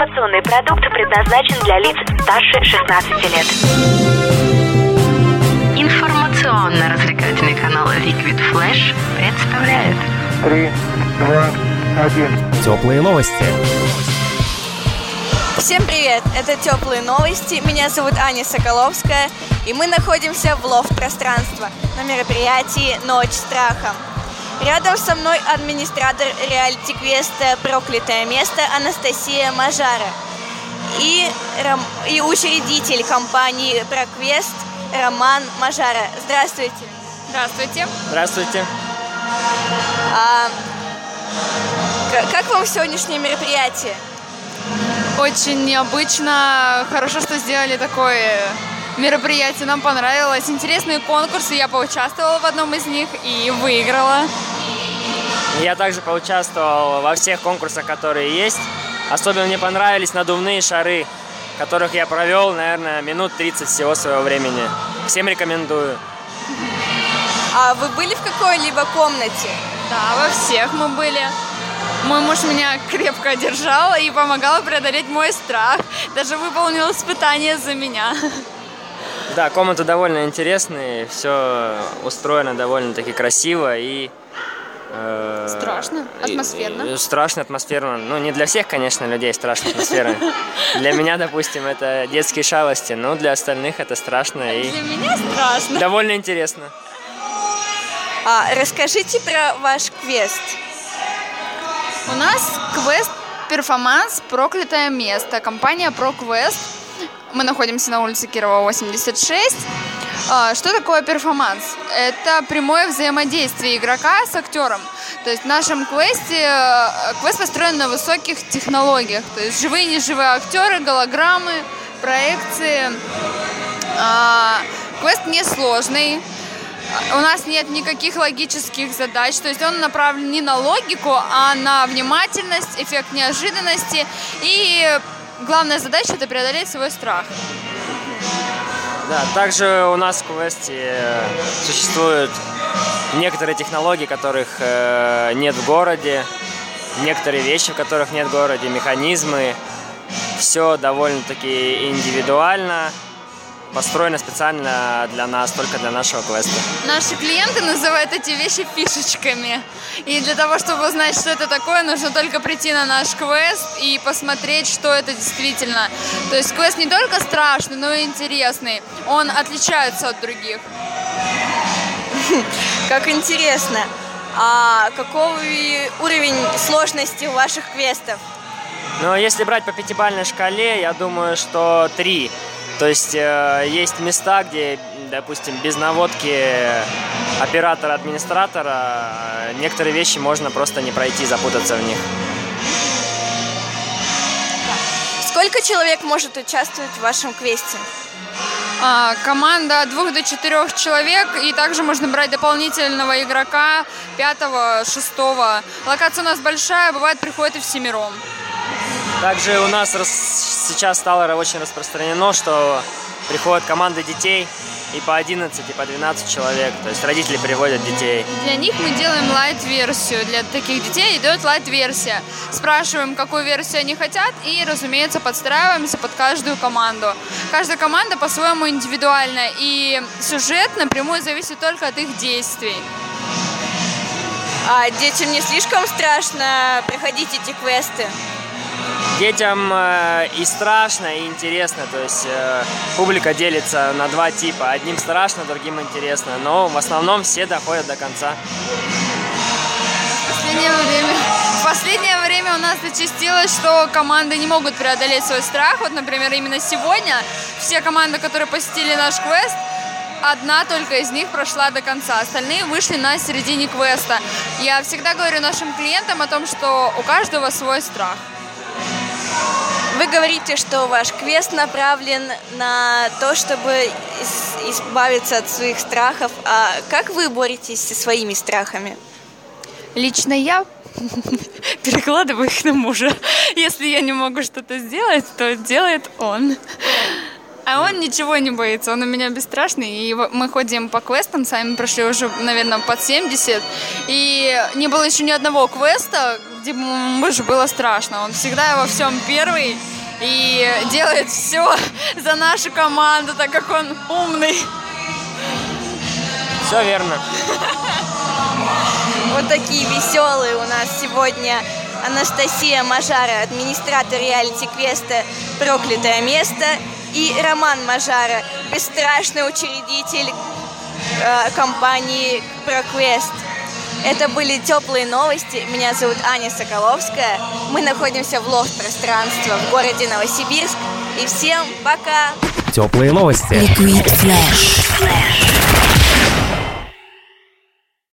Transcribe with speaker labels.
Speaker 1: Информационный продукт предназначен для лиц старше 16 лет.
Speaker 2: Информационно-развлекательный канал Liquid Flash представляет
Speaker 3: Три, два, один.
Speaker 4: Теплые новости.
Speaker 5: Всем привет! Это «Теплые новости». Меня зовут Аня Соколовская, и мы находимся в лофт-пространство на мероприятии «Ночь страха». Рядом со мной администратор реалити-квеста «Проклятое место» Анастасия Мажара и, ром- и учредитель компании «Проквест» Роман Мажара. Здравствуйте!
Speaker 6: Здравствуйте.
Speaker 7: Здравствуйте.
Speaker 5: А, как вам сегодняшнее мероприятие?
Speaker 6: Очень необычно. Хорошо, что сделали такое мероприятие. Нам понравилось. Интересные конкурсы. Я поучаствовала в одном из них и выиграла.
Speaker 7: Я также поучаствовал во всех конкурсах, которые есть. Особенно мне понравились надувные шары, которых я провел, наверное, минут 30 всего своего времени. Всем рекомендую.
Speaker 5: А вы были в какой-либо комнате?
Speaker 6: Да, во всех мы были. Мой муж меня крепко держал и помогал преодолеть мой страх. Даже выполнил испытание за меня.
Speaker 7: Да, комнаты довольно интересные, все устроено довольно-таки красиво и... э,
Speaker 6: Страшно, атмосферно.
Speaker 7: страшно, атмосферно. Ну, не для всех, конечно, людей страшно атмосфера. Для меня, допустим, это детские шалости, но для остальных это страшно и
Speaker 6: Для меня страшно.
Speaker 7: довольно интересно.
Speaker 5: А, расскажите про ваш квест.
Speaker 6: У нас квест перформанс «Проклятое место». Компания ProQuest. Мы находимся на улице Кирова, 86. А, Что такое перформанс? Это прямое взаимодействие игрока с актером. То есть в нашем квесте э, квест построен на высоких технологиях. То есть живые и неживые актеры, голограммы, проекции. А, Квест несложный. У нас нет никаких логических задач, то есть он направлен не на логику, а на внимательность, эффект неожиданности. И главная задача это преодолеть свой страх.
Speaker 7: Да, также у нас в квесте э, существуют некоторые технологии, которых э, нет в городе, некоторые вещи, в которых нет в городе, механизмы. Все довольно-таки индивидуально, построено специально для нас, только для нашего квеста.
Speaker 6: Наши клиенты называют эти вещи фишечками. И для того, чтобы узнать, что это такое, нужно только прийти на наш квест и посмотреть, что это действительно. То есть квест не только страшный, но и интересный. Он отличается от других.
Speaker 5: Как интересно. А какой уровень сложности у ваших квестов?
Speaker 7: Но если брать по пятибалльной шкале, я думаю, что три. То есть э, есть места, где, допустим, без наводки оператора-администратора э, некоторые вещи можно просто не пройти, запутаться в них.
Speaker 5: Сколько человек может участвовать в вашем квесте?
Speaker 6: А, команда от двух до четырех человек, и также можно брать дополнительного игрока, пятого, шестого. Локация у нас большая, бывает приходит и всемиром.
Speaker 7: Также у нас рас- сейчас стало очень распространено, что приходят команды детей и по 11, и по 12 человек. То есть родители приводят детей.
Speaker 6: Для них мы делаем лайт-версию. Для таких детей идет лайт-версия. Спрашиваем, какую версию они хотят, и, разумеется, подстраиваемся под каждую команду. Каждая команда по-своему индивидуальна, и сюжет напрямую зависит только от их действий.
Speaker 5: А детям не слишком страшно проходить эти квесты?
Speaker 7: Детям э, и страшно, и интересно. То есть э, публика делится на два типа. Одним страшно, другим интересно. Но в основном все доходят до конца.
Speaker 6: Последнее время, в последнее время у нас зачастилось, что команды не могут преодолеть свой страх. Вот, например, именно сегодня все команды, которые посетили наш квест, одна только из них прошла до конца. Остальные вышли на середине квеста. Я всегда говорю нашим клиентам о том, что у каждого свой страх.
Speaker 5: Вы говорите, что ваш квест направлен на то, чтобы избавиться от своих страхов. А как вы боретесь со своими страхами?
Speaker 6: Лично я перекладываю их на мужа. Если я не могу что-то сделать, то делает он. А он ничего не боится, он у меня бесстрашный. И мы ходим по квестам, сами прошли уже, наверное, под 70. И не было еще ни одного квеста, где бы было страшно. Он всегда во всем первый и делает все за нашу команду, так как он умный.
Speaker 7: Все верно.
Speaker 5: Вот такие веселые у нас сегодня Анастасия Мажара, администратор реалити-квеста «Проклятое место», и Роман Мажара, бесстрашный учредитель э, компании «Проквест». Это были теплые новости. Меня зовут Аня Соколовская. Мы находимся в лофт-пространстве в городе Новосибирск. И всем пока!
Speaker 4: Теплые новости.
Speaker 8: Liquid Flash.